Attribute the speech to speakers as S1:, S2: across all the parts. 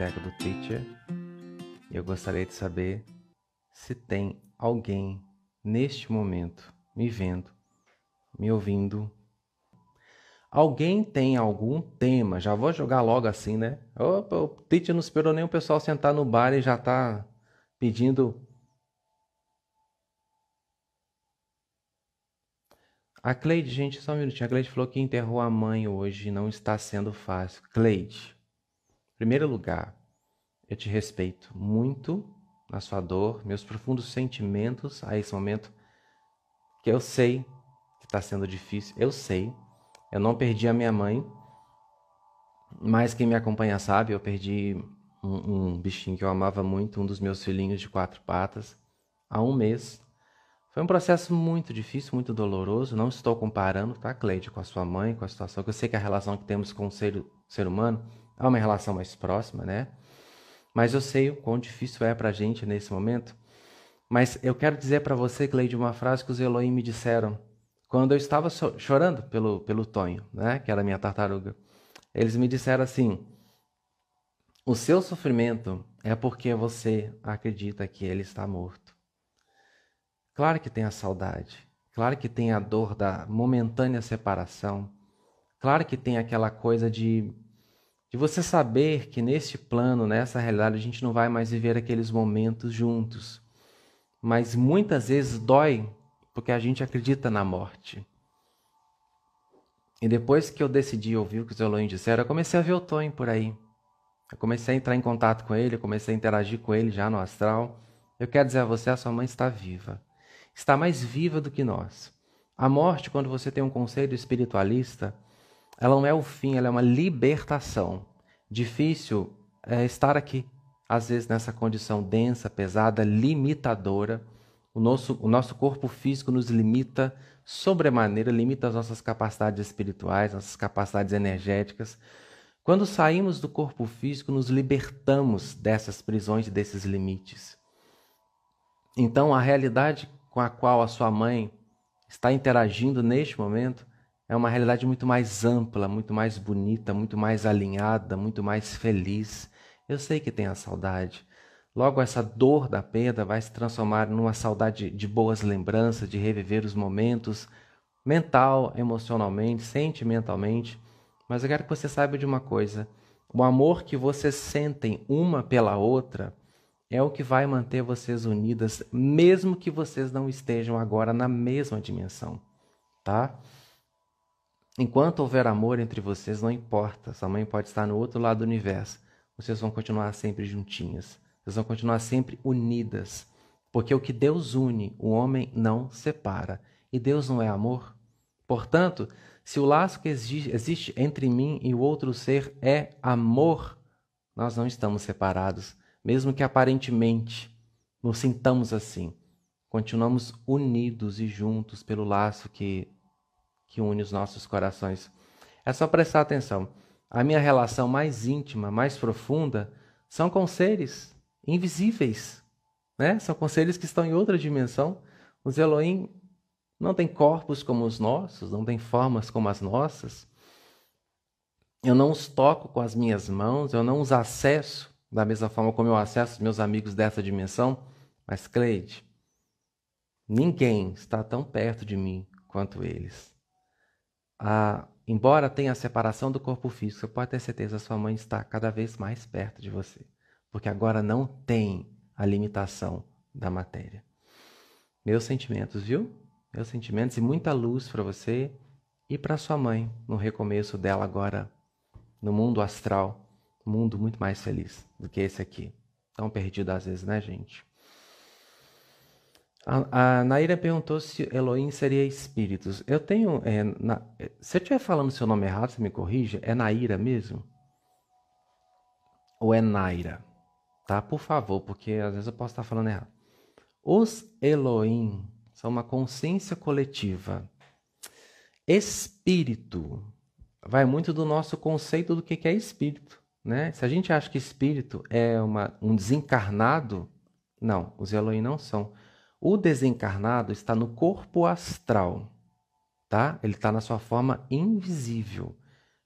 S1: biblioteca do Teacher e eu gostaria de saber se tem alguém neste momento me vendo, me ouvindo. Alguém tem algum tema? Já vou jogar logo assim, né? Opa, o Teacher não esperou nem o pessoal sentar no bar e já está pedindo. A Cleide, gente, só um minutinho. A Cleide falou que enterrou a mãe hoje não está sendo fácil. Cleide, primeiro lugar, eu te respeito muito na sua dor, meus profundos sentimentos a esse momento, que eu sei que está sendo difícil, eu sei. Eu não perdi a minha mãe, mas quem me acompanha sabe, eu perdi um, um bichinho que eu amava muito, um dos meus filhinhos de quatro patas, há um mês. Foi um processo muito difícil, muito doloroso. Não estou comparando, tá, Cleide, com a sua mãe, com a situação, que eu sei que a relação que temos com o ser, ser humano é uma relação mais próxima, né? Mas eu sei o quão difícil é para a gente nesse momento. Mas eu quero dizer para você, Cleide, uma frase que os Elohim me disseram quando eu estava chorando pelo, pelo Tonho, né? que era minha tartaruga. Eles me disseram assim: o seu sofrimento é porque você acredita que ele está morto. Claro que tem a saudade, claro que tem a dor da momentânea separação, claro que tem aquela coisa de de você saber que neste plano, nessa realidade, a gente não vai mais viver aqueles momentos juntos. Mas muitas vezes dói porque a gente acredita na morte. E depois que eu decidi ouvir o que os Elohim disseram, eu comecei a ver o Tony por aí. Eu comecei a entrar em contato com ele, eu comecei a interagir com ele já no astral. Eu quero dizer a você, a sua mãe está viva. Está mais viva do que nós. A morte, quando você tem um conselho espiritualista, ela não é o fim, ela é uma libertação. Difícil é estar aqui, às vezes nessa condição densa, pesada, limitadora. O nosso, o nosso corpo físico nos limita sobremaneira, limita as nossas capacidades espirituais, nossas capacidades energéticas. Quando saímos do corpo físico, nos libertamos dessas prisões e desses limites. Então, a realidade com a qual a sua mãe está interagindo neste momento é uma realidade muito mais ampla, muito mais bonita, muito mais alinhada, muito mais feliz. Eu sei que tem a saudade. Logo, essa dor da perda vai se transformar numa saudade de boas lembranças, de reviver os momentos, mental, emocionalmente, sentimentalmente. Mas eu quero que você saiba de uma coisa: o amor que vocês sentem uma pela outra é o que vai manter vocês unidas, mesmo que vocês não estejam agora na mesma dimensão, tá? Enquanto houver amor entre vocês, não importa. Sua mãe pode estar no outro lado do universo. Vocês vão continuar sempre juntinhas. Vocês vão continuar sempre unidas. Porque o que Deus une, o homem não separa. E Deus não é amor. Portanto, se o laço que existe entre mim e o outro ser é amor, nós não estamos separados, mesmo que aparentemente nos sintamos assim. Continuamos unidos e juntos pelo laço que que une os nossos corações. É só prestar atenção. A minha relação mais íntima, mais profunda, são com seres invisíveis. Né? São com seres que estão em outra dimensão. Os Elohim não têm corpos como os nossos, não têm formas como as nossas. Eu não os toco com as minhas mãos, eu não os acesso da mesma forma como eu acesso meus amigos dessa dimensão. Mas, Cleide, ninguém está tão perto de mim quanto eles embora tenha a separação do corpo físico, você pode ter certeza que sua mãe está cada vez mais perto de você, porque agora não tem a limitação da matéria. Meus sentimentos, viu? Meus sentimentos e muita luz para você e para sua mãe no recomeço dela agora no mundo astral, um mundo muito mais feliz do que esse aqui. Tão perdido às vezes, né, gente? A, a Naira perguntou se Elohim seria espíritos. Eu tenho. É, na, se eu estiver falando seu nome errado, você me corrija. É Naira mesmo? Ou é Naira? Tá? Por favor, porque às vezes eu posso estar falando errado. Os Elohim são uma consciência coletiva. Espírito vai muito do nosso conceito do que é espírito. Né? Se a gente acha que espírito é uma, um desencarnado, não, os Elohim não são. O desencarnado está no corpo astral, tá? Ele está na sua forma invisível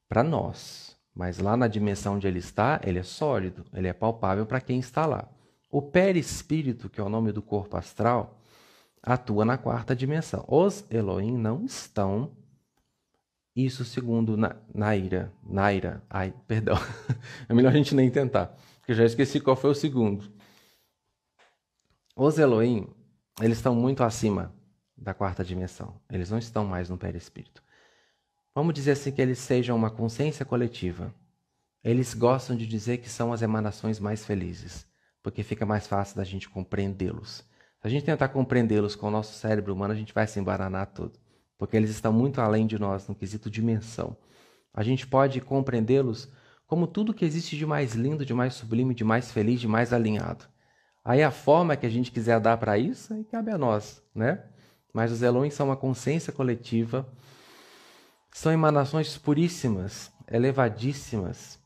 S1: para nós, Mas lá na dimensão onde ele está, ele é sólido, ele é palpável para quem está lá. O perispírito, que é o nome do corpo astral, atua na quarta dimensão. Os Elohim não estão, isso segundo Naira, Naira, ai, perdão, é melhor a gente nem tentar, porque eu já esqueci qual foi o segundo. Os Elohim, eles estão muito acima da quarta dimensão, eles não estão mais no perispírito. Vamos dizer assim que eles sejam uma consciência coletiva. Eles gostam de dizer que são as emanações mais felizes, porque fica mais fácil da gente compreendê-los. Se a gente tentar compreendê-los com o nosso cérebro humano, a gente vai se embaranar todo, porque eles estão muito além de nós no quesito dimensão. A gente pode compreendê-los como tudo que existe de mais lindo, de mais sublime, de mais feliz, de mais alinhado. Aí a forma que a gente quiser dar para isso, aí cabe a nós, né? Mas os Elohim são uma consciência coletiva são emanações puríssimas, elevadíssimas.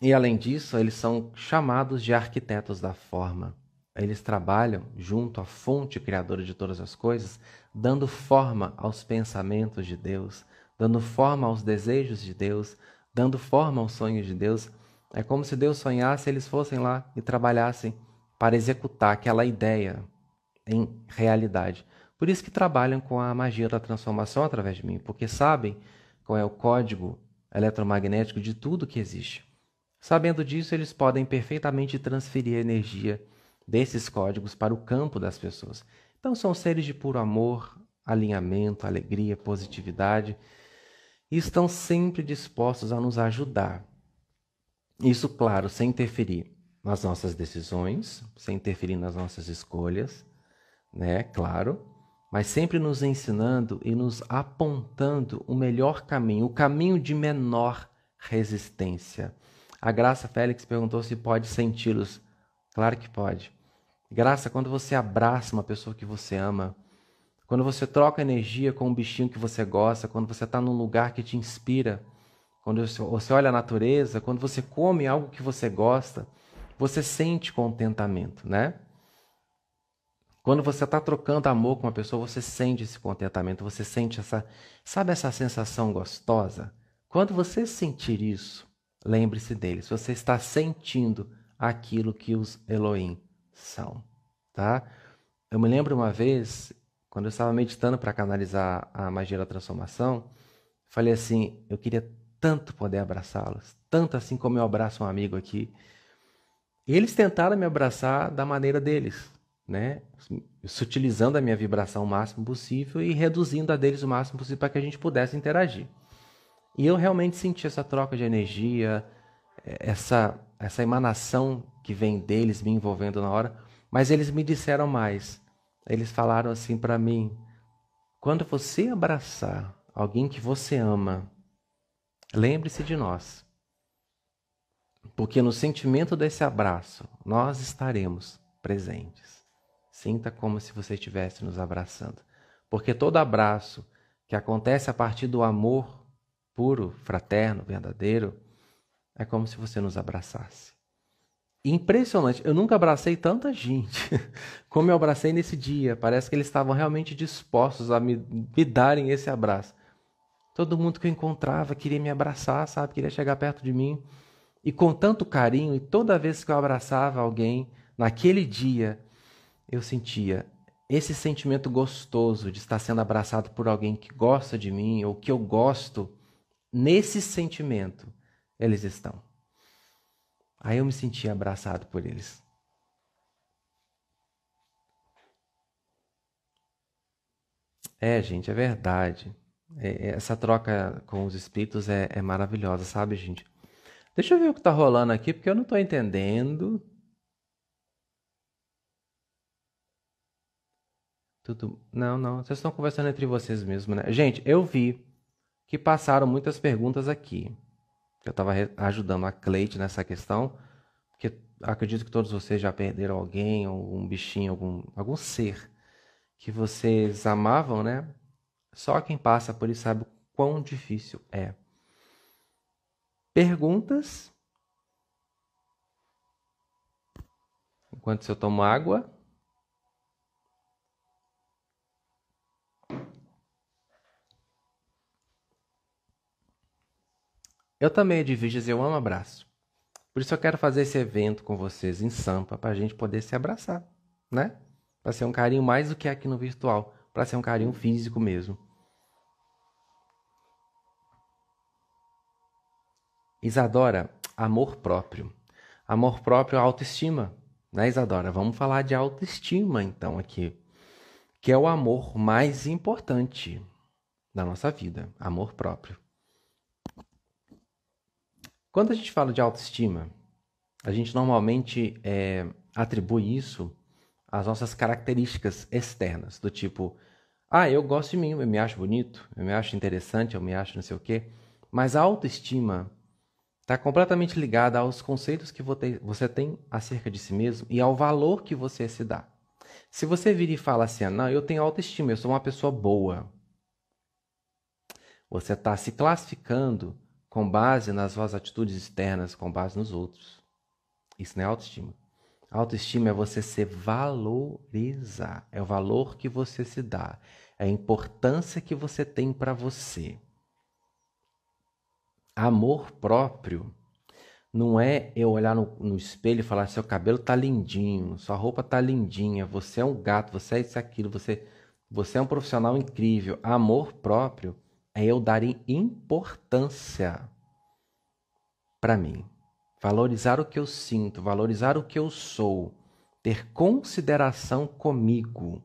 S1: E além disso, eles são chamados de arquitetos da forma. Eles trabalham junto à fonte criadora de todas as coisas, dando forma aos pensamentos de Deus, dando forma aos desejos de Deus, dando forma aos sonhos de Deus. É como se Deus sonhasse eles fossem lá e trabalhassem para executar aquela ideia em realidade. Por isso que trabalham com a magia da transformação através de mim, porque sabem qual é o código eletromagnético de tudo que existe. Sabendo disso, eles podem perfeitamente transferir a energia desses códigos para o campo das pessoas. Então, são seres de puro amor, alinhamento, alegria, positividade e estão sempre dispostos a nos ajudar. Isso, claro, sem interferir nas nossas decisões, sem interferir nas nossas escolhas, né? Claro, mas sempre nos ensinando e nos apontando o melhor caminho, o caminho de menor resistência. A Graça Félix perguntou se pode senti-los. Claro que pode. Graça, quando você abraça uma pessoa que você ama, quando você troca energia com um bichinho que você gosta, quando você está num lugar que te inspira, quando você olha a natureza, quando você come algo que você gosta, você sente contentamento, né? Quando você está trocando amor com uma pessoa, você sente esse contentamento, você sente essa, sabe essa sensação gostosa? Quando você sentir isso, lembre-se deles. Você está sentindo aquilo que os Elohim são, tá? Eu me lembro uma vez, quando eu estava meditando para canalizar a magia da transformação, falei assim: eu queria tanto poder abraçá-los, tanto assim como eu abraço um amigo aqui. Eles tentaram me abraçar da maneira deles, né? Sutilizando a minha vibração o máximo possível e reduzindo a deles o máximo possível para que a gente pudesse interagir. E eu realmente senti essa troca de energia, essa, essa emanação que vem deles me envolvendo na hora. Mas eles me disseram mais. Eles falaram assim para mim: quando você abraçar alguém que você ama, lembre-se de nós. Porque no sentimento desse abraço, nós estaremos presentes. Sinta como se você estivesse nos abraçando. Porque todo abraço que acontece a partir do amor puro, fraterno, verdadeiro, é como se você nos abraçasse. Impressionante, eu nunca abracei tanta gente como eu abracei nesse dia. Parece que eles estavam realmente dispostos a me, me darem esse abraço. Todo mundo que eu encontrava queria me abraçar, sabe? Queria chegar perto de mim. E com tanto carinho, e toda vez que eu abraçava alguém, naquele dia, eu sentia esse sentimento gostoso de estar sendo abraçado por alguém que gosta de mim ou que eu gosto, nesse sentimento eles estão. Aí eu me sentia abraçado por eles. É, gente, é verdade. É, é essa troca com os espíritos é, é maravilhosa, sabe, gente? Deixa eu ver o que está rolando aqui, porque eu não estou entendendo. Tudo. Não, não. Vocês estão conversando entre vocês mesmo, né? Gente, eu vi que passaram muitas perguntas aqui. Eu estava ajudando a Cleide nessa questão, porque acredito que todos vocês já perderam alguém, algum bichinho, algum, algum ser que vocês amavam, né? Só quem passa por isso sabe o quão difícil é. Perguntas? Enquanto eu tomo água. Eu também, Edviges, eu amo abraço. Por isso eu quero fazer esse evento com vocês em Sampa para a gente poder se abraçar, né? Para ser um carinho mais do que aqui no virtual, para ser um carinho físico mesmo. Isadora, amor próprio. Amor próprio, autoestima, né, Isadora? Vamos falar de autoestima então aqui, que é o amor mais importante da nossa vida, amor próprio. Quando a gente fala de autoestima, a gente normalmente é, atribui isso às nossas características externas, do tipo, ah, eu gosto de mim, eu me acho bonito, eu me acho interessante, eu me acho não sei o quê. Mas a autoestima está completamente ligada aos conceitos que você tem acerca de si mesmo e ao valor que você se dá. Se você vir e fala assim, ah, não, eu tenho autoestima, eu sou uma pessoa boa, você está se classificando com base nas suas atitudes externas, com base nos outros. Isso não é autoestima. Autoestima é você se valorizar, é o valor que você se dá, é a importância que você tem para você. Amor próprio não é eu olhar no, no, espelho e falar seu cabelo tá lindinho, sua roupa tá lindinha, você é um gato, você é isso aquilo, você você é um profissional incrível. Amor próprio é eu dar importância para mim. Valorizar o que eu sinto, valorizar o que eu sou, ter consideração comigo.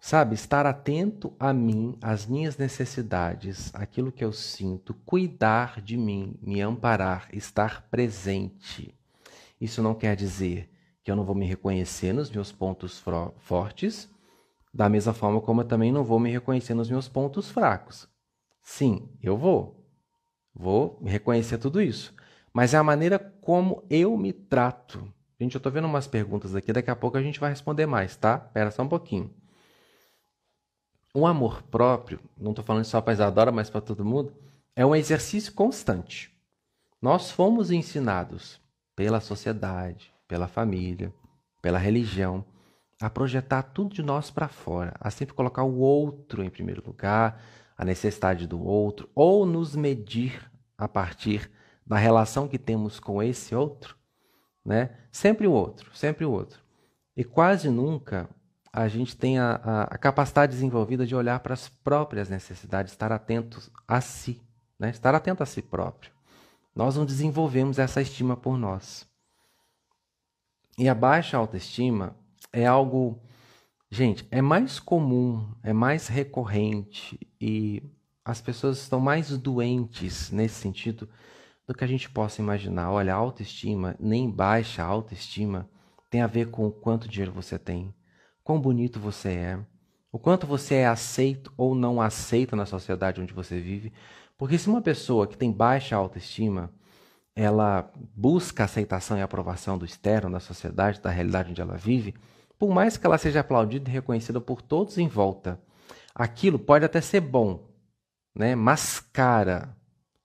S1: Sabe, estar atento a mim, às minhas necessidades, aquilo que eu sinto, cuidar de mim, me amparar, estar presente. Isso não quer dizer que eu não vou me reconhecer nos meus pontos fortes, da mesma forma como eu também não vou me reconhecer nos meus pontos fracos. Sim, eu vou. Vou reconhecer tudo isso. Mas é a maneira como eu me trato. Gente, eu estou vendo umas perguntas aqui, daqui a pouco a gente vai responder mais, tá? Espera só um pouquinho. O amor próprio, não estou falando só para Isadora, mas para todo mundo, é um exercício constante. Nós fomos ensinados pela sociedade, pela família, pela religião, a projetar tudo de nós para fora, a sempre colocar o outro em primeiro lugar, a necessidade do outro, ou nos medir a partir da relação que temos com esse outro, né? Sempre o outro, sempre o outro. E quase nunca a gente tem a, a, a capacidade desenvolvida de olhar para as próprias necessidades, estar atentos a si, né? estar atento a si próprio. Nós não desenvolvemos essa estima por nós. E a baixa autoestima é algo, gente, é mais comum, é mais recorrente e as pessoas estão mais doentes nesse sentido do que a gente possa imaginar. Olha, autoestima, nem baixa autoestima, tem a ver com o quanto dinheiro você tem, quão bonito você é, o quanto você é aceito ou não aceito na sociedade onde você vive. Porque se uma pessoa que tem baixa autoestima, ela busca aceitação e aprovação do externo, da sociedade, da realidade onde ela vive, por mais que ela seja aplaudida e reconhecida por todos em volta, aquilo pode até ser bom, né? mascara,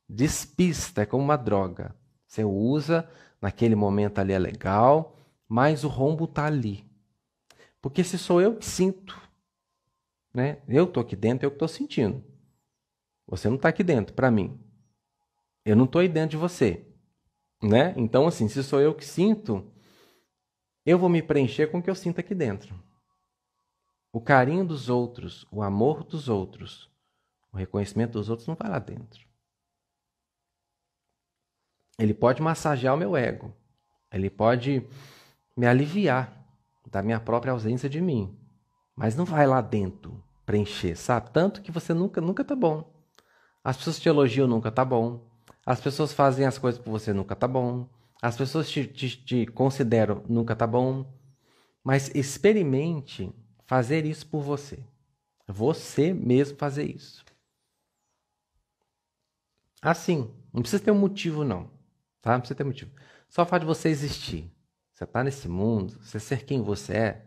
S1: despista, é como uma droga. Você usa, naquele momento ali é legal, mas o rombo está ali. Porque se sou eu que sinto, né? eu estou aqui dentro, eu que estou sentindo. Você não está aqui dentro, para mim. Eu não estou aí dentro de você. Né? Então, assim, se sou eu que sinto, eu vou me preencher com o que eu sinto aqui dentro. O carinho dos outros, o amor dos outros, o reconhecimento dos outros não vai lá dentro. Ele pode massagear o meu ego. Ele pode me aliviar da minha própria ausência de mim. Mas não vai lá dentro preencher, sabe? Tanto que você nunca, nunca tá bom. As pessoas te elogiam, nunca tá bom. As pessoas fazem as coisas por você, nunca tá bom. As pessoas te, te, te consideram nunca tá bom, mas experimente fazer isso por você. Você mesmo fazer isso. Assim, não precisa ter um motivo não, tá? Não precisa ter motivo. Só o fato de você existir, você está nesse mundo, você ser quem você é,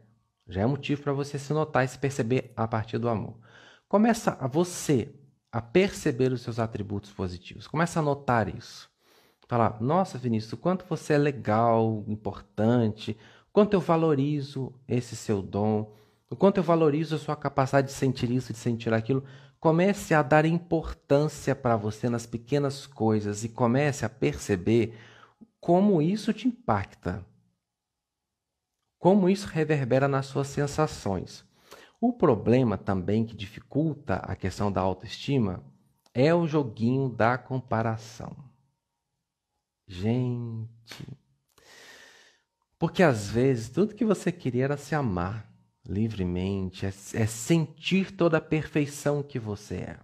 S1: já é motivo para você se notar e se perceber a partir do amor. Começa a você a perceber os seus atributos positivos. Começa a notar isso. Falar, nossa Vinícius, o quanto você é legal, importante, o quanto eu valorizo esse seu dom, o quanto eu valorizo a sua capacidade de sentir isso, de sentir aquilo, comece a dar importância para você nas pequenas coisas e comece a perceber como isso te impacta. Como isso reverbera nas suas sensações. O problema também que dificulta a questão da autoestima é o joguinho da comparação. Gente. Porque às vezes tudo que você queria era se amar livremente, é, é, sentir toda a perfeição que você é.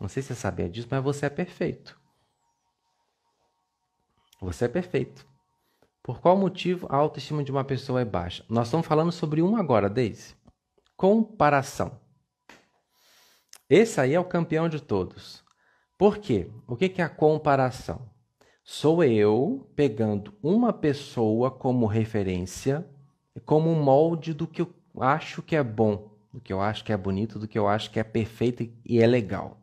S1: Não sei se você sabia disso, mas você é perfeito. Você é perfeito. Por qual motivo a autoestima de uma pessoa é baixa? Nós estamos falando sobre um agora, Daisy. Comparação. Esse aí é o campeão de todos. Por quê? O que é a comparação? Sou eu pegando uma pessoa como referência, como um molde do que eu acho que é bom, do que eu acho que é bonito, do que eu acho que é perfeito e é legal.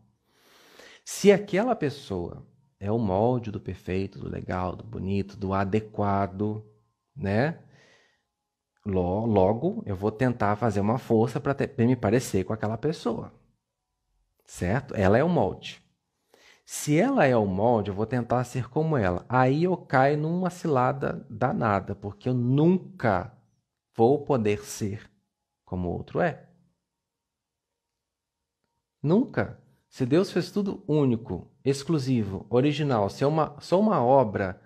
S1: Se aquela pessoa é o molde do perfeito, do legal, do bonito, do adequado, né? Logo, eu vou tentar fazer uma força para me parecer com aquela pessoa. Certo? Ela é o molde. Se ela é o molde, eu vou tentar ser como ela. Aí eu caio numa cilada danada, porque eu nunca vou poder ser como o outro é. Nunca. Se Deus fez tudo único, exclusivo, original, se é uma, só uma obra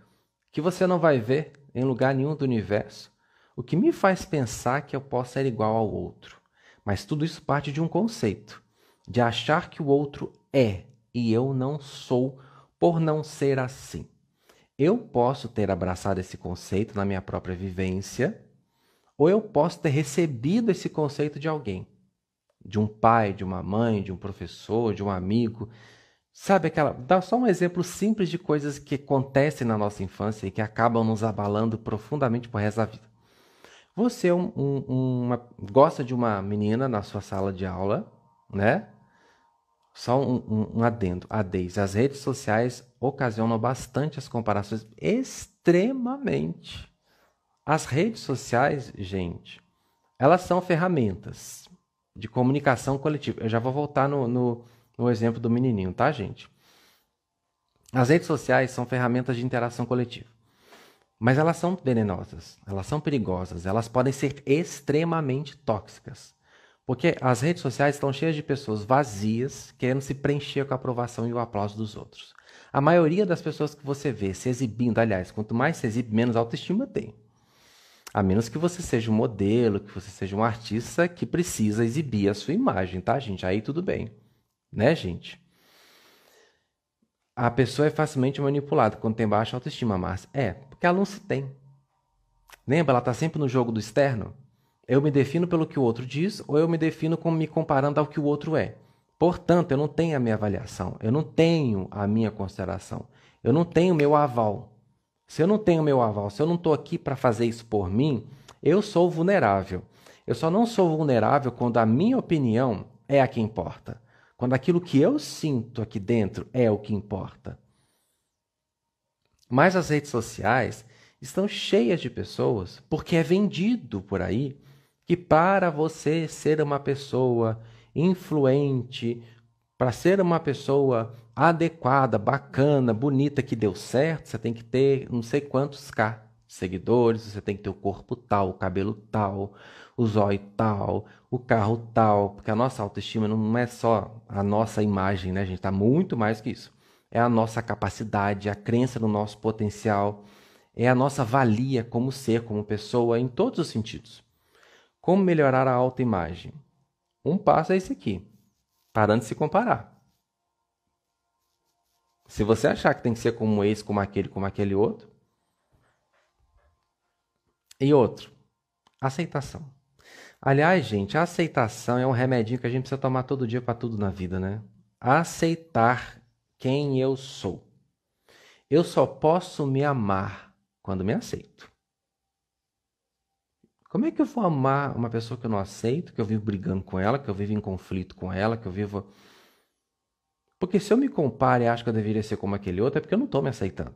S1: que você não vai ver em lugar nenhum do universo, o que me faz pensar que eu posso ser igual ao outro? Mas tudo isso parte de um conceito, de achar que o outro é e eu não sou por não ser assim. Eu posso ter abraçado esse conceito na minha própria vivência, ou eu posso ter recebido esse conceito de alguém de um pai, de uma mãe, de um professor, de um amigo. Sabe aquela. Dá só um exemplo simples de coisas que acontecem na nossa infância e que acabam nos abalando profundamente por resto da vida. Você um, um, uma, gosta de uma menina na sua sala de aula, né? Só um, um, um adendo, Deise. As redes sociais ocasionam bastante as comparações, extremamente. As redes sociais, gente, elas são ferramentas de comunicação coletiva. Eu já vou voltar no, no, no exemplo do menininho, tá, gente? As redes sociais são ferramentas de interação coletiva. Mas elas são venenosas, elas são perigosas, elas podem ser extremamente tóxicas. Porque as redes sociais estão cheias de pessoas vazias, querendo se preencher com a aprovação e o aplauso dos outros. A maioria das pessoas que você vê se exibindo, aliás, quanto mais se exibe, menos autoestima tem. A menos que você seja um modelo, que você seja um artista que precisa exibir a sua imagem, tá, gente? Aí tudo bem. Né, gente? A pessoa é facilmente manipulada quando tem baixa autoestima, mas é, porque ela não se tem. Lembra, ela está sempre no jogo do externo? Eu me defino pelo que o outro diz ou eu me defino como me comparando ao que o outro é. Portanto, eu não tenho a minha avaliação, eu não tenho a minha consideração, eu não tenho meu aval. Se eu não tenho meu aval, se eu não estou aqui para fazer isso por mim, eu sou vulnerável. Eu só não sou vulnerável quando a minha opinião é a que importa. Quando aquilo que eu sinto aqui dentro é o que importa. Mas as redes sociais estão cheias de pessoas, porque é vendido por aí que para você ser uma pessoa influente, para ser uma pessoa adequada, bacana, bonita, que deu certo, você tem que ter não sei quantos K seguidores, você tem que ter o corpo tal, o cabelo tal, o zóio tal, o carro tal, porque a nossa autoestima não é só a nossa imagem, né, gente? Tá muito mais que isso. É a nossa capacidade, a crença no nosso potencial, é a nossa valia como ser, como pessoa, em todos os sentidos. Como melhorar a autoimagem? Um passo é esse aqui, parando de se comparar. Se você achar que tem que ser como esse, como aquele, como aquele outro. E outro, aceitação. Aliás, gente, a aceitação é um remedinho que a gente precisa tomar todo dia para tudo na vida, né? Aceitar quem eu sou. Eu só posso me amar quando me aceito. Como é que eu vou amar uma pessoa que eu não aceito, que eu vivo brigando com ela, que eu vivo em conflito com ela, que eu vivo porque se eu me comparo e acho que eu deveria ser como aquele outro, é porque eu não estou me aceitando.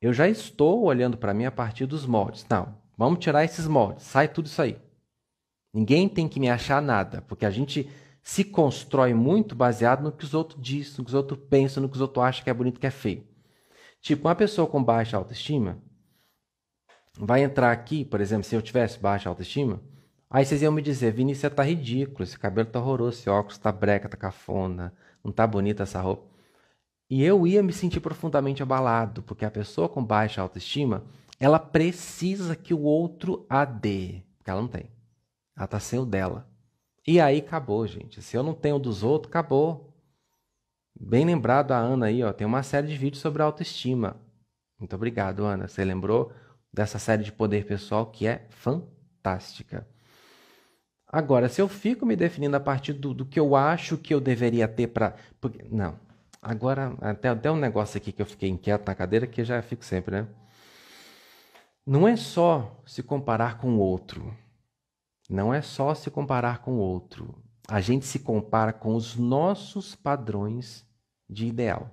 S1: Eu já estou olhando para mim a partir dos moldes. Não, vamos tirar esses moldes, sai tudo isso aí. Ninguém tem que me achar nada, porque a gente se constrói muito baseado no que os outros dizem, no que os outros pensam, no que os outros acham que é bonito, que é feio. Tipo, uma pessoa com baixa autoestima vai entrar aqui, por exemplo, se eu tivesse baixa autoestima, aí vocês iam me dizer, Vinícius, você tá ridículo, esse cabelo tá horroroso, esse óculos tá breca, tá cafona, não tá bonita essa roupa. E eu ia me sentir profundamente abalado, porque a pessoa com baixa autoestima, ela precisa que o outro a dê, porque ela não tem. Ela tá sem o dela. E aí acabou, gente. Se eu não tenho dos outros, acabou. Bem lembrado a Ana aí, ó, tem uma série de vídeos sobre autoestima. Muito obrigado, Ana. Você lembrou dessa série de poder pessoal que é fantástica. Agora, se eu fico me definindo a partir do, do que eu acho que eu deveria ter para. Não. Agora, até, até um negócio aqui que eu fiquei inquieto na cadeira, que já fico sempre, né? Não é só se comparar com o outro. Não é só se comparar com o outro. A gente se compara com os nossos padrões de ideal.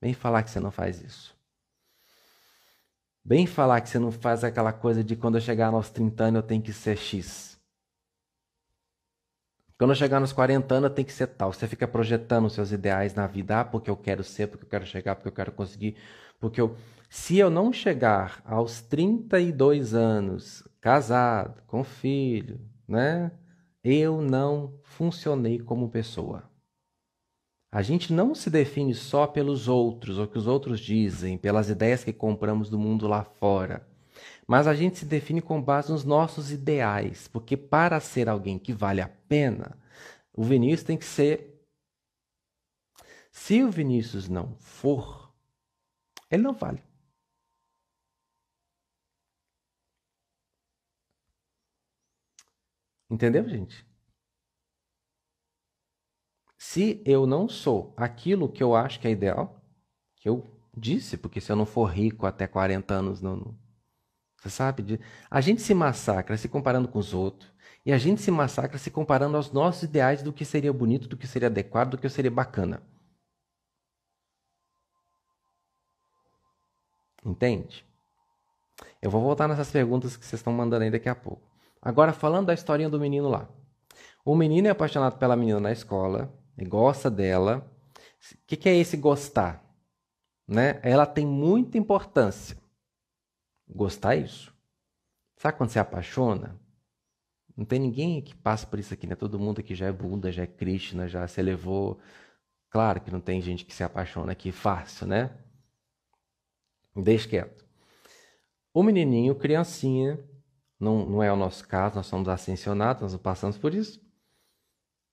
S1: Vem falar que você não faz isso. Vem falar que você não faz aquela coisa de quando eu chegar aos 30 anos eu tenho que ser X. Quando eu chegar nos 40 anos tenho que ser tal. Você fica projetando seus ideais na vida, ah, porque eu quero ser, porque eu quero chegar, porque eu quero conseguir, porque eu se eu não chegar aos 32 anos, casado, com filho, né? Eu não funcionei como pessoa. A gente não se define só pelos outros, ou que os outros dizem, pelas ideias que compramos do mundo lá fora. Mas a gente se define com base nos nossos ideais, porque para ser alguém que vale a pena, o Vinícius tem que ser. Se o Vinícius não for, ele não vale. Entendeu, gente? Se eu não sou aquilo que eu acho que é ideal, que eu disse, porque se eu não for rico até 40 anos, não, não você sabe? A gente se massacra se comparando com os outros. E a gente se massacra se comparando aos nossos ideais do que seria bonito, do que seria adequado, do que seria bacana. Entende? Eu vou voltar nessas perguntas que vocês estão mandando aí daqui a pouco. Agora, falando da historinha do menino lá. O menino é apaixonado pela menina na escola, e gosta dela. O que, que é esse gostar? Né? Ela tem muita importância. Gostar é isso. Sabe quando você apaixona? Não tem ninguém que passa por isso aqui, né? Todo mundo aqui já é Buda, já é Krishna, já se elevou. Claro que não tem gente que se apaixona aqui fácil, né? Deixa quieto. O menininho, criancinha, não, não é o nosso caso, nós somos ascensionados, nós não passamos por isso.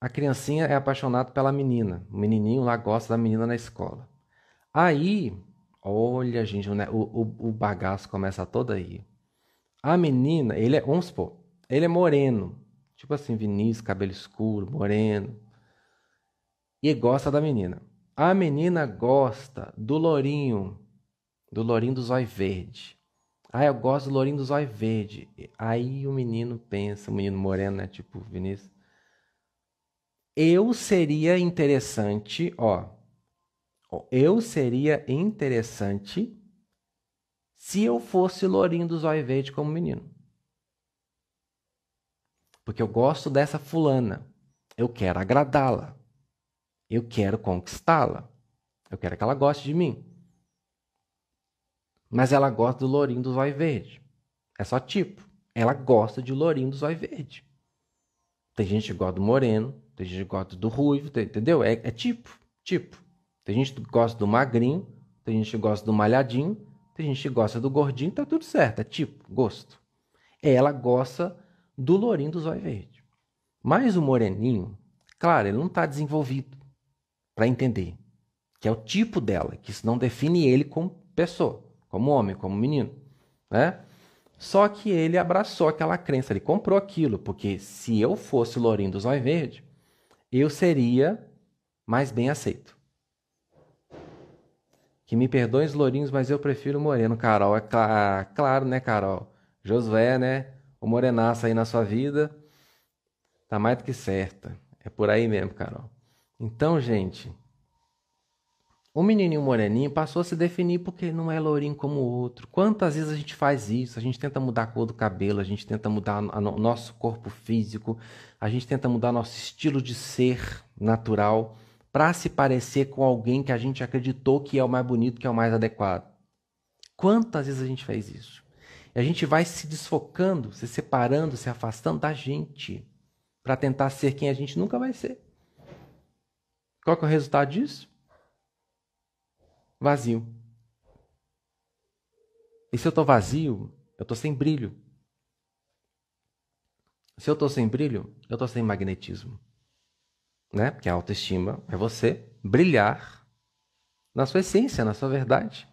S1: A criancinha é apaixonada pela menina, o menininho lá gosta da menina na escola. Aí, olha, gente, o, o, o bagaço começa todo aí. A menina, ele é, vamos supor, ele é moreno, tipo assim, Vinícius, cabelo escuro, moreno, e gosta da menina. A menina gosta do lourinho, do lourinho do zóio verde. Ah, eu gosto do lourinho do zóio verde. Aí o menino pensa, o menino moreno, né? Tipo Vinícius. Eu seria interessante, ó. Eu seria interessante se eu fosse lourinho do zóio verde como menino. Porque eu gosto dessa fulana. Eu quero agradá-la. Eu quero conquistá-la. Eu quero que ela goste de mim. Mas ela gosta do lourinho do zóio verde. É só tipo. Ela gosta de lourinho do zóio verde. Tem gente que gosta do moreno, tem gente que gosta do ruivo, entendeu? É, é tipo, tipo. Tem gente que gosta do magrinho, tem gente que gosta do malhadinho, tem gente que gosta do gordinho, tá tudo certo, é tipo, gosto. Ela gosta do lourinho do zóio verde. Mas o moreninho, claro, ele não está desenvolvido para entender que é o tipo dela, que isso não define ele como pessoa como homem, como menino, né? Só que ele abraçou aquela crença, ele comprou aquilo, porque se eu fosse o Lourinho do Zóio Verde, eu seria mais bem aceito. Que me perdoem os lourinhos, mas eu prefiro o moreno, Carol. É cl claro, né, Carol? Josué, né? O morenaço aí na sua vida tá mais do que certa. É por aí mesmo, Carol. Então, gente, O menininho moreninho passou a se definir porque não é lourinho como o outro. Quantas vezes a gente faz isso? A gente tenta mudar a cor do cabelo, a gente tenta mudar o nosso corpo físico, a gente tenta mudar nosso estilo de ser natural para se parecer com alguém que a gente acreditou que é o mais bonito, que é o mais adequado. Quantas vezes a gente faz isso? E a gente vai se desfocando, se separando, se afastando da gente para tentar ser quem a gente nunca vai ser. Qual é o resultado disso? vazio. E se eu estou vazio, eu estou sem brilho. Se eu estou sem brilho, eu estou sem magnetismo. Né? Porque a autoestima é você brilhar na sua essência, na sua verdade.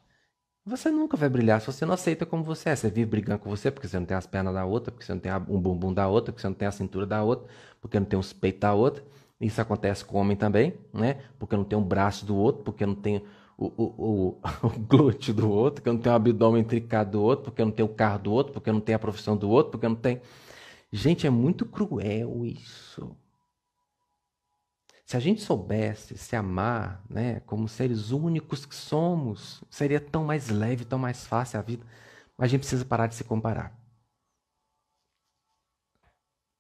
S1: Você nunca vai brilhar se você não aceita como você é. Você vive brigando com você porque você não tem as pernas da outra, porque você não tem um bumbum da outra, porque você não tem a cintura da outra, porque não tem os peitos da outra. Isso acontece com o homem também, né? Porque não tem um braço do outro, porque não tem o, o, o, o glúteo do outro, porque não tenho o abdômen intricado do outro, porque não tenho o carro do outro, porque não tenho a profissão do outro, porque não tenho. Gente, é muito cruel isso. Se a gente soubesse se amar, né, como seres únicos que somos, seria tão mais leve, tão mais fácil a vida. Mas a gente precisa parar de se comparar.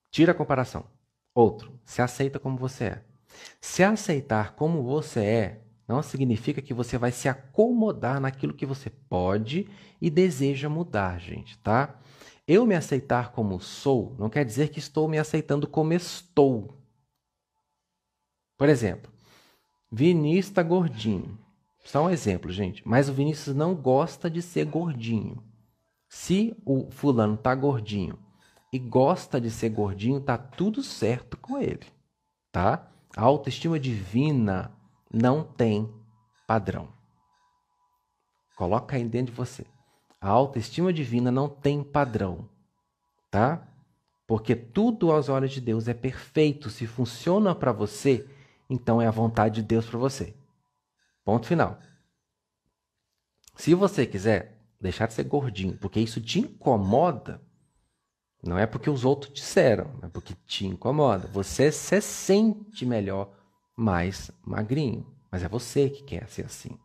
S1: Tira a comparação. Outro, se aceita como você é. Se aceitar como você é, não significa que você vai se acomodar naquilo que você pode e deseja mudar, gente, tá? Eu me aceitar como sou não quer dizer que estou me aceitando como estou. Por exemplo, Vinícius está gordinho. Só um exemplo, gente. Mas o Vinícius não gosta de ser gordinho. Se o fulano tá gordinho e gosta de ser gordinho, tá tudo certo com ele, tá? A autoestima divina não tem padrão. Coloca aí dentro de você. A autoestima divina não tem padrão, tá? Porque tudo aos olhos de Deus é perfeito. Se funciona para você, então é a vontade de Deus para você. Ponto final. Se você quiser deixar de ser gordinho, porque isso te incomoda, não é porque os outros disseram, é porque te incomoda. Você se sente melhor mais magrinho. Mas é você que quer ser assim,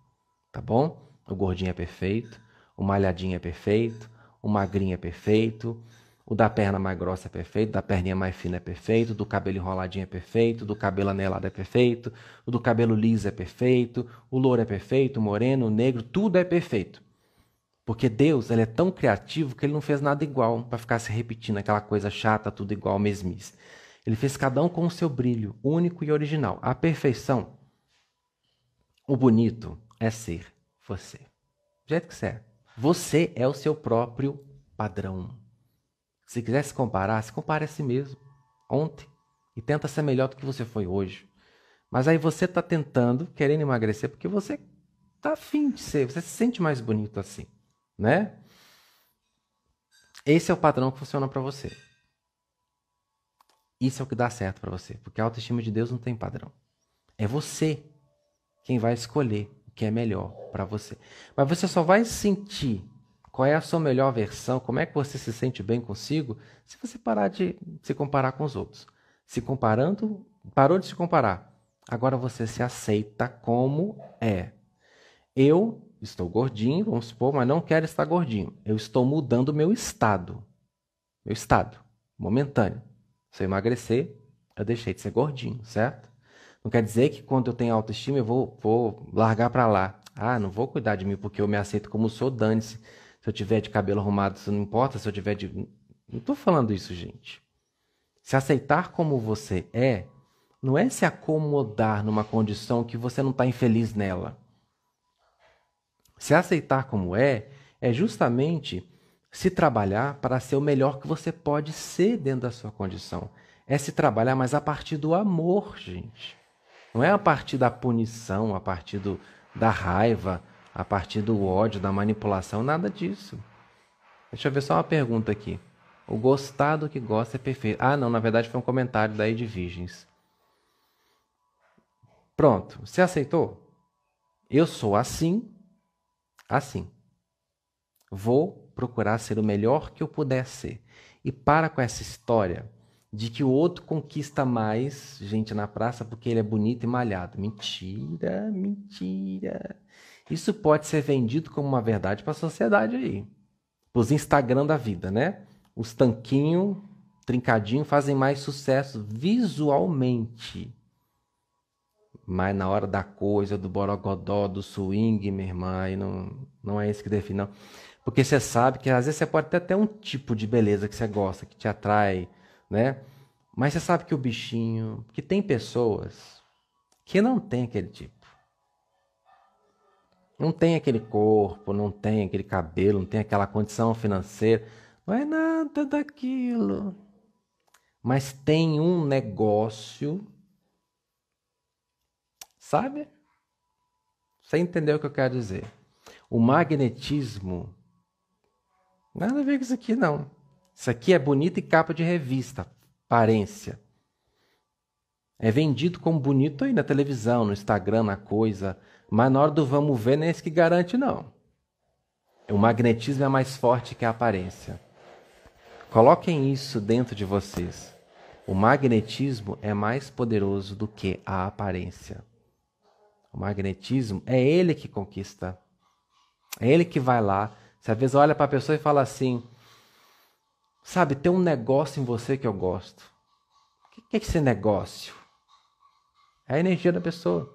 S1: tá bom? O gordinho é perfeito, o malhadinho é perfeito, o magrinho é perfeito, o da perna mais grossa é perfeito, da perninha mais fina é perfeito, do cabelo enroladinho é perfeito, do cabelo anelado é perfeito, o do cabelo liso é perfeito, o louro é perfeito, o moreno, o negro, tudo é perfeito. Porque Deus ele é tão criativo que ele não fez nada igual para ficar se repetindo aquela coisa chata, tudo igual, mesmice. Ele fez cada um com o seu brilho, único e original. A perfeição, o bonito é ser você. Do jeito que você é. Você é o seu próprio padrão. Se quiser se comparar, se compare a si mesmo. Ontem. E tenta ser melhor do que você foi hoje. Mas aí você está tentando, querendo emagrecer, porque você está afim de ser, você se sente mais bonito assim, né? Esse é o padrão que funciona para você. Isso é o que dá certo para você, porque a autoestima de Deus não tem padrão. É você quem vai escolher o que é melhor para você. Mas você só vai sentir qual é a sua melhor versão, como é que você se sente bem consigo, se você parar de se comparar com os outros. Se comparando, parou de se comparar. Agora você se aceita como é. Eu estou gordinho, vamos supor, mas não quero estar gordinho. Eu estou mudando meu estado. Meu estado momentâneo. Se eu emagrecer, eu deixei de ser gordinho, certo? Não quer dizer que quando eu tenho autoestima eu vou, vou largar para lá. Ah, não vou cuidar de mim porque eu me aceito como sou, dane-se. Se eu tiver de cabelo arrumado, isso não importa. Se eu tiver de. Não estou falando isso, gente. Se aceitar como você é, não é se acomodar numa condição que você não está infeliz nela. Se aceitar como é, é justamente se trabalhar para ser o melhor que você pode ser dentro da sua condição. É se trabalhar, mas a partir do amor, gente. Não é a partir da punição, a partir do, da raiva, a partir do ódio, da manipulação, nada disso. Deixa eu ver só uma pergunta aqui. O gostado que gosta é perfeito. Ah, não, na verdade foi um comentário daí de Virgens. Pronto, você aceitou? Eu sou assim, assim. Vou procurar ser o melhor que eu puder ser. E para com essa história de que o outro conquista mais gente na praça porque ele é bonito e malhado. Mentira, mentira. Isso pode ser vendido como uma verdade para a sociedade aí. Os Instagram da vida, né? Os tanquinhos, trincadinho, fazem mais sucesso visualmente. Mas na hora da coisa, do borogodó, do swing, minha irmã, aí não, não é isso que define, não. Porque você sabe que às vezes você pode ter até um tipo de beleza que você gosta, que te atrai, né? Mas você sabe que o bichinho, que tem pessoas que não tem aquele tipo. Não tem aquele corpo, não tem aquele cabelo, não tem aquela condição financeira, não é nada daquilo. Mas tem um negócio, sabe? Você entendeu o que eu quero dizer? O magnetismo, nada a ver com isso aqui não. Isso aqui é bonito e capa de revista, aparência. É vendido como bonito aí na televisão, no Instagram, na coisa. Mas na hora do vamos ver, não é esse que garante, não. O magnetismo é mais forte que a aparência. Coloquem isso dentro de vocês. O magnetismo é mais poderoso do que a aparência. O magnetismo é ele que conquista. É ele que vai lá. Você às vezes olha para a pessoa e fala assim: Sabe, tem um negócio em você que eu gosto. O que é esse negócio? É a energia da pessoa.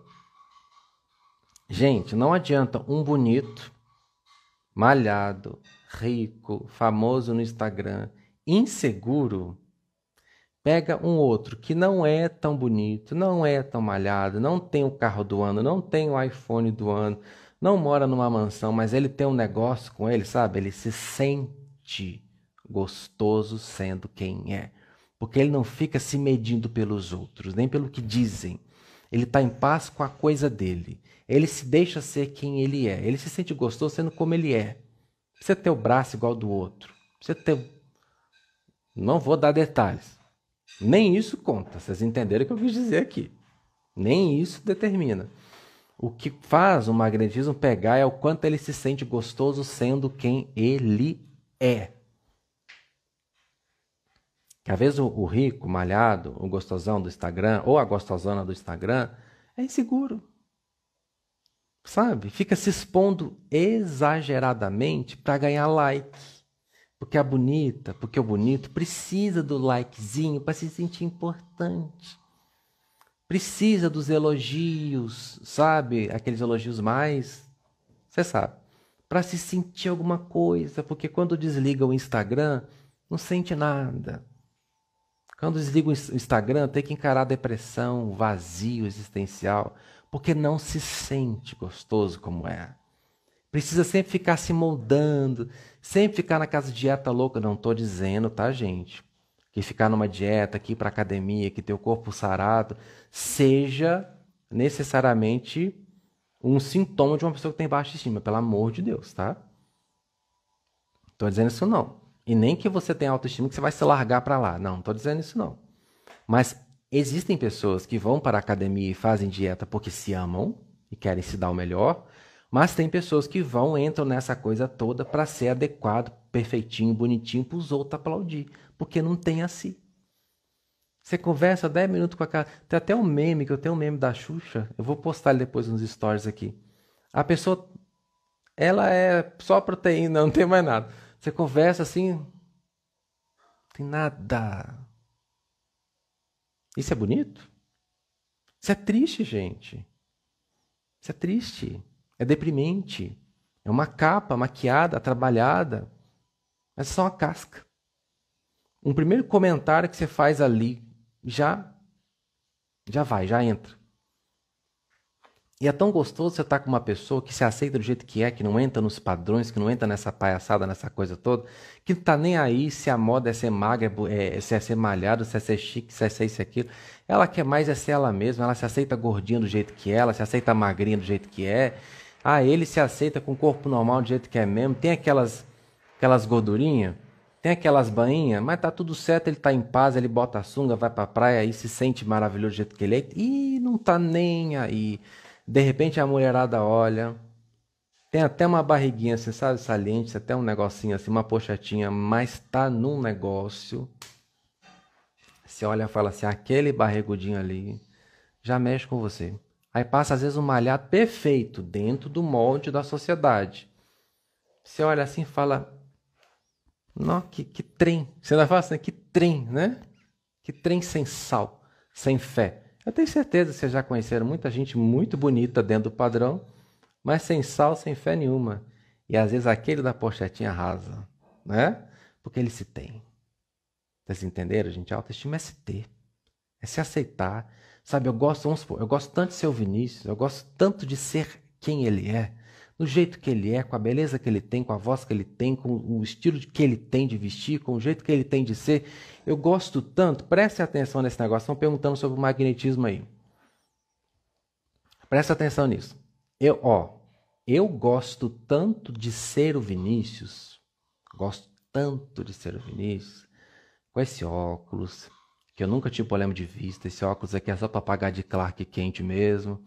S1: Gente, não adianta um bonito, malhado, rico, famoso no Instagram, inseguro, pega um outro que não é tão bonito, não é tão malhado, não tem o carro do ano, não tem o iPhone do ano, não mora numa mansão, mas ele tem um negócio com ele, sabe? Ele se sente gostoso sendo quem é. Porque ele não fica se medindo pelos outros, nem pelo que dizem. Ele está em paz com a coisa dele. Ele se deixa ser quem ele é. Ele se sente gostoso sendo como ele é. Você ter o braço igual do outro. Você ter. Não vou dar detalhes. Nem isso conta. Vocês entenderam o que eu quis dizer aqui. Nem isso determina. O que faz o magnetismo pegar é o quanto ele se sente gostoso sendo quem ele é. Que às vezes o, rico, malhado, o gostosão do Instagram, ou a gostosona do Instagram, é inseguro. Sabe? Fica se expondo exageradamente para ganhar like. Porque a bonita, porque o bonito precisa do likezinho para se sentir importante. Precisa dos elogios, sabe? Aqueles elogios mais. Você sabe. Para se sentir alguma coisa. Porque quando desliga o Instagram, não sente nada. Quando desliga o Instagram, tem que encarar a depressão, o vazio existencial, porque não se sente gostoso como é. Precisa sempre ficar se moldando, sempre ficar naquela dieta louca. Não estou dizendo, tá, gente? Que ficar numa dieta, que ir para academia, que ter o corpo sarado, seja necessariamente um sintoma de uma pessoa que tem baixa estima, pelo amor de Deus, tá? Estou dizendo isso não. E nem que você tenha autoestima que você vai se largar para lá. Não, não estou dizendo isso não. Mas existem pessoas que vão para a academia e fazem dieta porque se amam e querem se dar o melhor. Mas tem pessoas que vão, entram nessa coisa toda para ser adequado, perfeitinho, bonitinho, para os outros aplaudir. Porque não tem assim. Você conversa 10 minutos com a cara. Tem até um meme, que eu tenho um meme da Xuxa. Eu vou postar ele depois nos stories aqui. A pessoa, ela é só proteína, não tem mais nada. Você conversa assim, não tem nada. Isso é bonito? Isso é triste, gente. Isso é triste. É deprimente. É uma capa maquiada, trabalhada. Mas é só uma casca. Um primeiro comentário que você faz ali já já vai, já entra. E é tão gostoso você estar tá com uma pessoa que se aceita do jeito que é, que não entra nos padrões, que não entra nessa palhaçada, nessa coisa toda, que não tá nem aí se a moda é ser magra, é, se é ser malhado, se é ser chique, se é ser isso e aquilo. Ela quer mais é ser ela mesma, ela se aceita gordinha do jeito que é, ela se aceita magrinha do jeito que é. Ah, ele se aceita com o corpo normal do jeito que é mesmo. Tem aquelas, aquelas gordurinhas, tem aquelas bainhas, mas tá tudo certo, ele tá em paz, ele bota a sunga, vai pra praia e se sente maravilhoso do jeito que ele é. E não tá nem aí. De repente a mulherada olha, tem até uma barriguinha, assim, sabe, saliente, até um negocinho assim, uma pochetinha, mas tá num negócio. Você olha e fala assim, aquele barrigudinho ali já mexe com você. Aí passa às vezes um malhado perfeito dentro do molde da sociedade. Você olha assim e fala, não, que, que trem. Você ainda fala assim, que trem, né? Que trem sem sal, sem fé. Eu tenho certeza que vocês já conheceram muita gente muito bonita dentro do padrão, mas sem sal, sem fé nenhuma. E às vezes aquele da pochetinha rasa, né? Porque ele se tem. Vocês entenderam, gente? A autoestima é se ter, é se aceitar. Sabe, eu gosto, vamos supor, eu gosto tanto de ser o Vinícius, eu gosto tanto de ser quem ele é, do jeito que ele é, com a beleza que ele tem, com a voz que ele tem, com o estilo que ele tem de vestir, com o jeito que ele tem de ser. Eu gosto tanto, preste atenção nesse negócio, estão perguntando sobre o magnetismo aí. Preste atenção nisso. Eu, ó, eu gosto tanto de ser o Vinícius, gosto tanto de ser o Vinícius, com esse óculos, que eu nunca tive problema de vista, esse óculos aqui é só para pagar de Clark quente mesmo,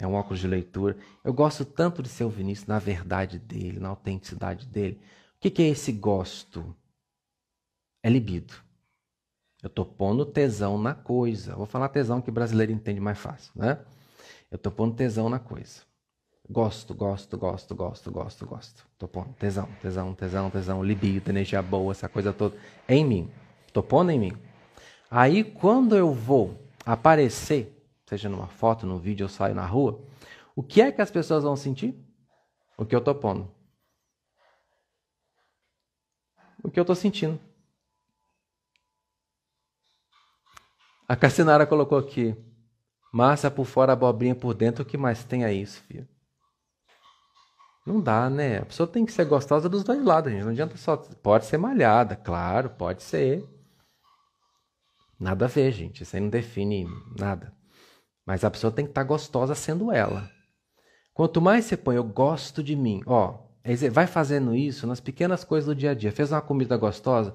S1: é um óculos de leitura. Eu gosto tanto de ser o Vinícius na verdade dele, na autenticidade dele. O que, que é esse gosto? É libido. Eu tô pondo tesão na coisa. Vou falar tesão que brasileiro entende mais fácil, né? Eu tô pondo tesão na coisa. Gosto, gosto, gosto, gosto, gosto, gosto. Tô pondo tesão, tesão, tesão, tesão, libido, energia boa, essa coisa toda. É em mim. Tô pondo em mim. Aí quando eu vou aparecer, seja numa foto, num vídeo, eu saio na rua, o que é que as pessoas vão sentir? O que eu tô pondo. O que eu tô sentindo. A Cassinara colocou aqui. Massa por fora, abobrinha por dentro, o que mais tem é isso, filho? Não dá, né? A pessoa tem que ser gostosa dos dois lados, gente. Não adianta só. Pode ser malhada, claro, pode ser. Nada a ver, gente. Isso aí não define nada. Mas a pessoa tem que estar tá gostosa sendo ela. Quanto mais você põe, eu gosto de mim. Ó, vai fazendo isso nas pequenas coisas do dia a dia. Fez uma comida gostosa?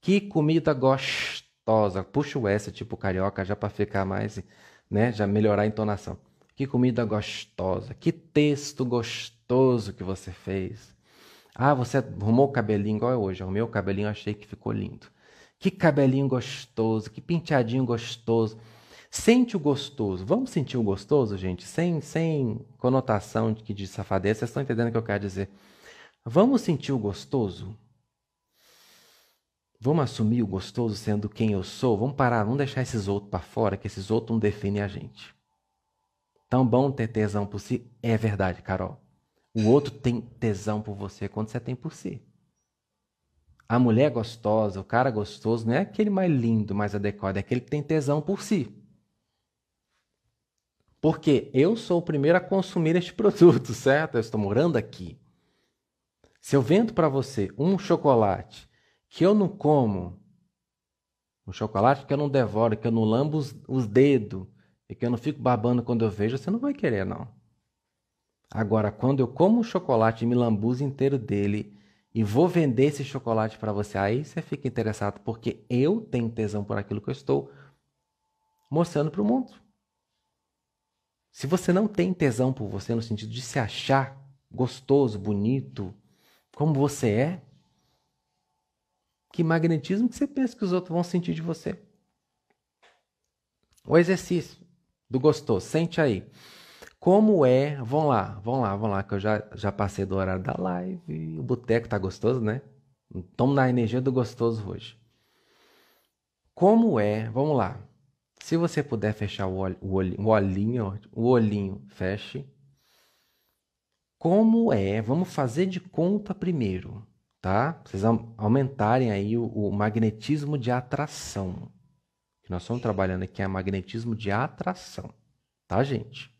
S1: Que comida gostosa. Puxa o S, tipo carioca, já para ficar mais, né? Já melhorar a entonação. Que comida gostosa. Que texto gostoso que você fez. Ah, você arrumou o cabelinho igual é hoje. Arrumei o cabelinho, achei que ficou lindo. Que cabelinho gostoso, que penteadinho gostoso. Sente o gostoso. Vamos sentir o gostoso, gente? Sem, sem conotação de, de safadeza. Vocês estão entendendo o que eu quero dizer? Vamos sentir o gostoso? Vamos assumir o gostoso sendo quem eu sou? Vamos parar, vamos deixar esses outros para fora, que esses outros não definem a gente. Tão bom ter tesão por si? É verdade, Carol. O outro tem tesão por você quando você tem por si. A mulher gostosa, o cara gostoso, não é aquele mais lindo, mais adequado, é aquele que tem tesão por si. Porque eu sou o primeiro a consumir este produto, certo? Eu estou morando aqui. Se eu vendo para você um chocolate que eu não como, um chocolate que eu não devoro, que eu não lambo os, os dedos e que eu não fico babando quando eu vejo, você não vai querer, não. Agora, quando eu como um chocolate e me lambuzo inteiro dele e vou vender esse chocolate para você, aí você fica interessado porque eu tenho tesão por aquilo que eu estou mostrando para o mundo. Se você não tem tesão por você no sentido de se achar gostoso, bonito, como você é, que magnetismo que você pensa que os outros vão sentir de você? O exercício do gostoso, sente aí. Como é. Vão lá, vão lá, vão lá, que eu já, já passei do horário da live. O boteco tá gostoso, né? Estamos na energia do gostoso hoje. Como é. Vamos lá. Se você puder fechar o, olho, o, olhinho, o olhinho, o olhinho, feche. Como é? Vamos fazer de conta primeiro, tá? Vocês aumentarem aí o, o magnetismo de atração. Que nós estamos trabalhando aqui é magnetismo de atração, tá, gente?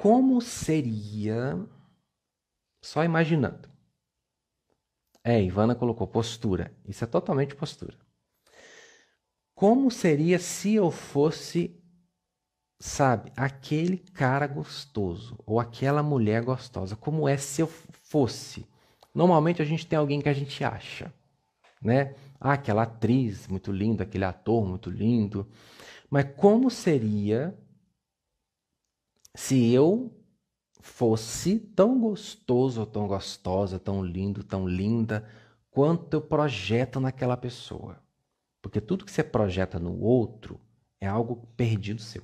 S1: Como seria. Só imaginando. É, Ivana colocou postura. Isso é totalmente postura. Como seria se eu fosse, sabe, aquele cara gostoso ou aquela mulher gostosa? Como é se eu fosse? Normalmente a gente tem alguém que a gente acha, né? Ah, aquela atriz muito linda, aquele ator muito lindo. Mas como seria se eu fosse tão gostoso, tão gostosa, tão lindo, tão linda, quanto eu projeto naquela pessoa. Porque tudo que você projeta no outro é algo perdido seu.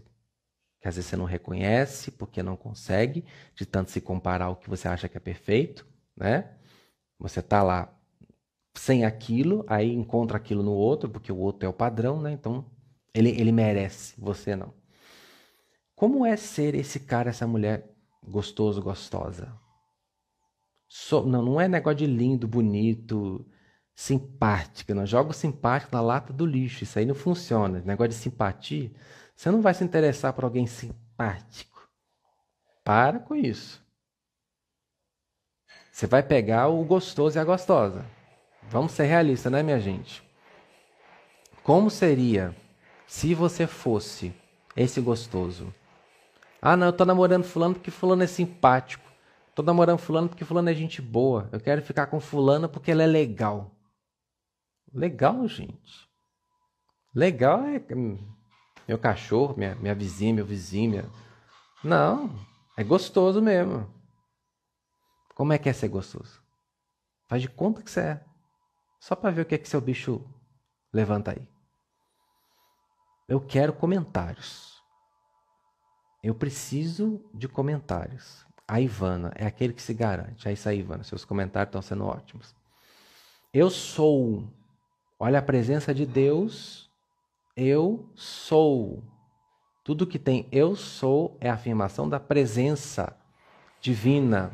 S1: Que às vezes você não reconhece porque não consegue, de tanto se comparar ao que você acha que é perfeito, né? Você tá lá sem aquilo, aí encontra aquilo no outro, porque o outro é o padrão, né? Então ele, ele merece, você não. Como é ser esse cara, essa mulher gostoso, gostosa? So, não, não é negócio de lindo, bonito, simpática. Não joga o simpático na lata do lixo. Isso aí não funciona. Negócio de simpatia. Você não vai se interessar por alguém simpático. Para com isso. Você vai pegar o gostoso e a gostosa. Vamos ser realistas, né, minha gente? Como seria se você fosse esse gostoso? Ah, não, eu tô namorando fulano porque fulano é simpático. Tô namorando fulano porque fulano é gente boa. Eu quero ficar com fulano porque ele é legal. Legal, gente. Legal é meu cachorro, minha, minha vizinha, meu vizinho. Minha... Não, é gostoso mesmo. Como é que é ser gostoso? Faz de conta que você é. Só para ver o que é que seu bicho levanta aí. Eu quero comentários. Eu preciso de comentários. A Ivana é aquele que se garante. É isso aí, Ivana. Seus comentários estão sendo ótimos. Eu sou. Olha a presença de Deus. Eu sou. Tudo que tem eu sou é a afirmação da presença divina.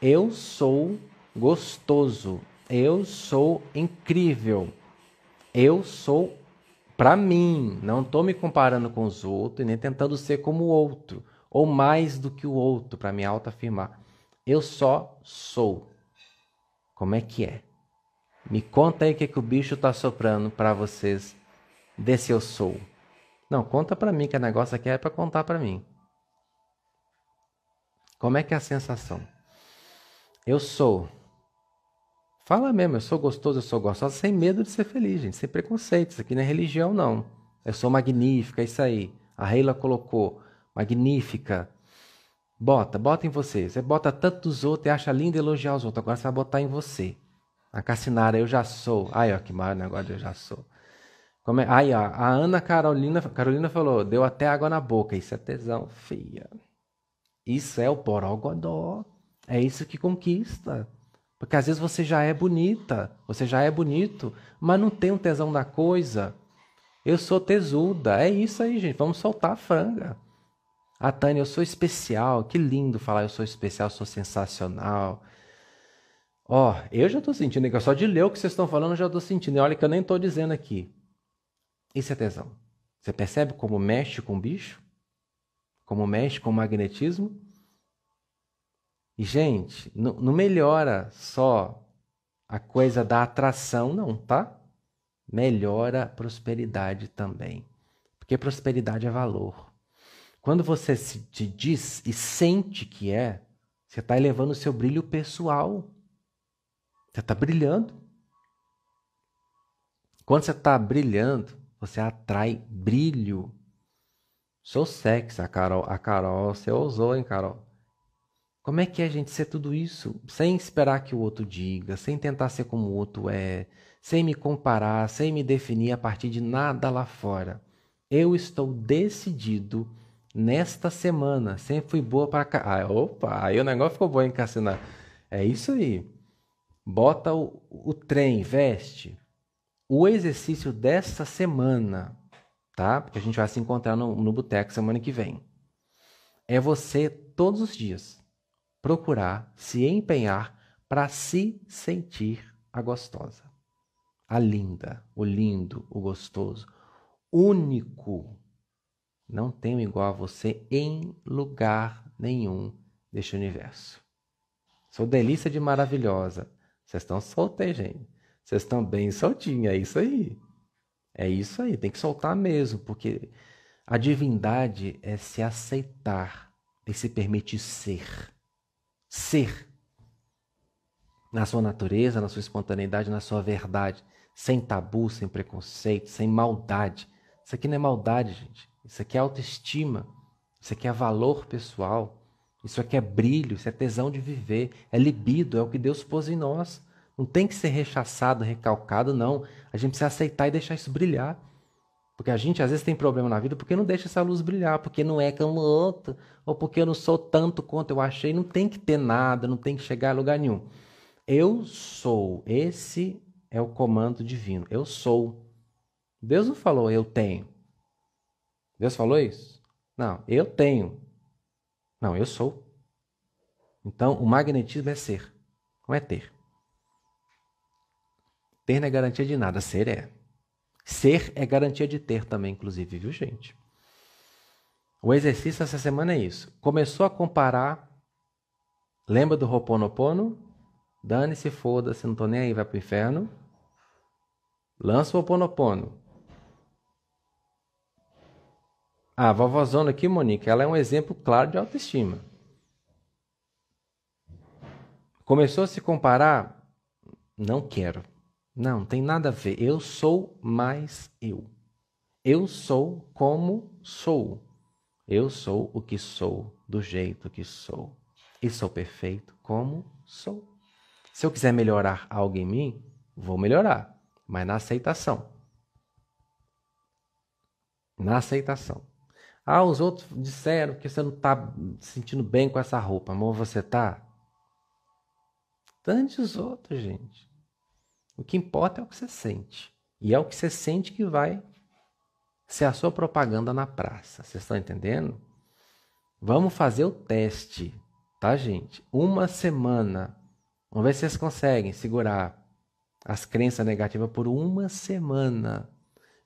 S1: Eu sou gostoso. Eu sou incrível. Eu sou para mim. Não estou me comparando com os outros e nem tentando ser como o outro ou mais do que o outro para me autoafirmar. Eu só sou. Como é que é? Me conta aí o que, que o bicho está soprando para vocês desse eu sou. Não, conta para mim que o negócio aqui é para contar para mim. Como é que é a sensação? Eu sou Fala mesmo, eu sou gostoso, eu sou gostosa, sem medo de ser feliz, gente, sem preconceito. Isso aqui não é religião, não. Eu sou magnífica, é isso aí. A Reila colocou, magnífica. Bota, bota em você. Você bota tanto dos outros e acha lindo elogiar os outros. Agora você vai botar em você. A Cassinara, eu já sou. Ai, ó, que maior negócio, eu já sou. Como é? Aí, ó, a Ana Carolina, Carolina falou, deu até água na boca. Isso é tesão, filha. Isso é o porogodó. É isso que conquista. Porque às vezes você já é bonita, você já é bonito, mas não tem um tesão da coisa. Eu sou tesuda, é isso aí, gente. Vamos soltar a franga. A Tânia, eu sou especial. Que lindo falar eu sou especial, sou sensacional. Ó, oh, eu já tô sentindo, que só de ler o que vocês estão falando, eu já tô sentindo. E olha que eu nem tô dizendo aqui. Isso é tesão. Você percebe como mexe com o bicho? Como mexe com o magnetismo? E, gente, não, não melhora só a coisa da atração, não, tá? Melhora a prosperidade também. Porque prosperidade é valor. Quando você se diz e sente que é, você está elevando o seu brilho pessoal. Você está brilhando. Quando você está brilhando, você atrai brilho. Sou sexy, a Carol, a Carol, você ousou, hein, Carol? Como é que é gente ser tudo isso sem esperar que o outro diga, sem tentar ser como o outro é, sem me comparar, sem me definir a partir de nada lá fora? Eu estou decidido nesta semana. Sempre fui boa para cá. Ah, opa, aí o negócio ficou bom, hein, Cassina? É isso aí. Bota o, o trem, veste. O exercício desta semana, tá? Porque a gente vai se encontrar no, no boteco semana que vem. É você todos os dias procurar se empenhar para se sentir a gostosa, a linda, o lindo, o gostoso, único. Não tenho igual a você em lugar nenhum deste universo. Sou delícia de maravilhosa. Vocês estão soltos, gente. Vocês estão bem soltinhos. É isso aí. É isso aí. Tem que soltar mesmo, porque a divindade é se aceitar e se permitir ser ser na sua natureza, na sua espontaneidade, na sua verdade, sem tabu, sem preconceito, sem maldade. Isso aqui não é maldade, gente. Isso aqui é autoestima. Isso aqui é valor pessoal. Isso aqui é brilho, isso é tesão de viver, é libido, é o que Deus pôs em nós. Não tem que ser rechaçado, recalcado, não. A gente precisa aceitar e deixar isso brilhar. Porque a gente às vezes tem problema na vida porque não deixa essa luz brilhar, porque não é como outro, ou porque eu não sou tanto quanto eu achei. Não tem que ter nada, não tem que chegar a lugar nenhum. Eu sou. Esse é o comando divino. Eu sou. Deus não falou eu tenho. Deus falou isso? Não, eu tenho. Não, eu sou. Então, o magnetismo é ser, não é ter. Ter não é garantia de nada, ser é. Ser é garantia de ter também, inclusive, viu, gente? O exercício essa semana é isso. Começou a comparar. Lembra do Roponopono? Dane-se, foda-se, não tô nem aí, vai pro inferno. Lança o Roponopono. A vovózona aqui, Monique, ela é um exemplo claro de autoestima. Começou a se comparar? Não quero. Não, tem nada a ver. Eu sou mais eu. Eu sou como sou. Eu sou o que sou, do jeito que sou. E sou perfeito como sou. Se eu quiser melhorar algo em mim, vou melhorar, mas na aceitação. Na aceitação. Ah, os outros disseram que você não está se sentindo bem com essa roupa. Amor, você tá? Dante os outros, gente. O que importa é o que você sente. E é o que você sente que vai ser a sua propaganda na praça. Vocês estão entendendo? Vamos fazer o teste, tá, gente? Uma semana. Vamos ver se vocês conseguem segurar as crenças negativas por uma semana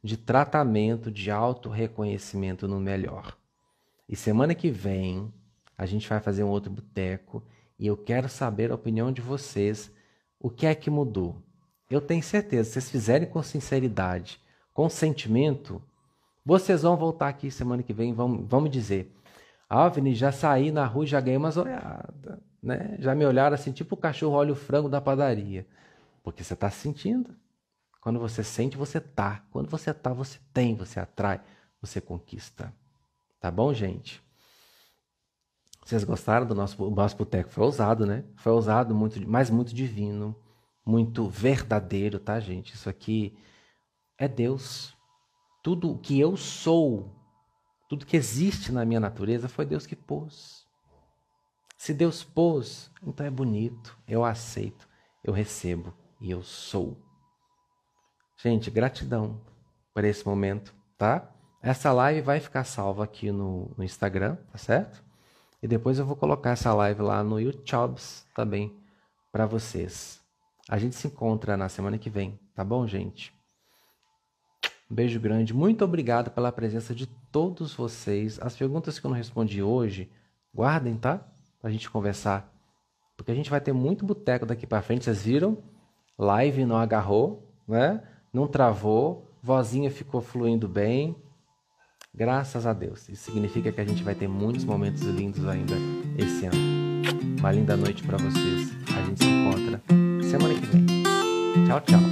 S1: de tratamento de auto-reconhecimento no melhor. E semana que vem a gente vai fazer um outro boteco e eu quero saber a opinião de vocês. O que é que mudou? Eu tenho certeza, se vocês fizerem com sinceridade, com sentimento, vocês vão voltar aqui semana que vem e vão, vão me dizer: Alvin, já saí na rua e já ganhei umas olhadas. Né? Já me olharam assim, tipo o cachorro olha o frango da padaria. Porque você está sentindo. Quando você sente, você tá. Quando você tá, você tem, você atrai, você conquista. Tá bom, gente? Vocês gostaram do nosso, o nosso boteco? Foi ousado, né? Foi ousado, muito, mas muito divino, muito verdadeiro, tá, gente? Isso aqui é Deus. Tudo que eu sou, tudo que existe na minha natureza foi Deus que pôs. Se Deus pôs, então é bonito, eu aceito, eu recebo e eu sou. Gente, gratidão por esse momento, tá? Essa live vai ficar salva aqui no, no Instagram, tá certo? E depois eu vou colocar essa live lá no YouTube também para vocês. A gente se encontra na semana que vem, tá bom, gente? Um beijo grande. Muito obrigado pela presença de todos vocês. As perguntas que eu não respondi hoje, guardem, tá? Pra gente conversar. Porque a gente vai ter muito boteco daqui para frente, vocês viram? Live não agarrou, né? Não travou, vozinha ficou fluindo bem. Graças a Deus. Isso significa que a gente vai ter muitos momentos lindos ainda esse ano. Uma linda noite para vocês. A gente se encontra semana que vem. Tchau, tchau.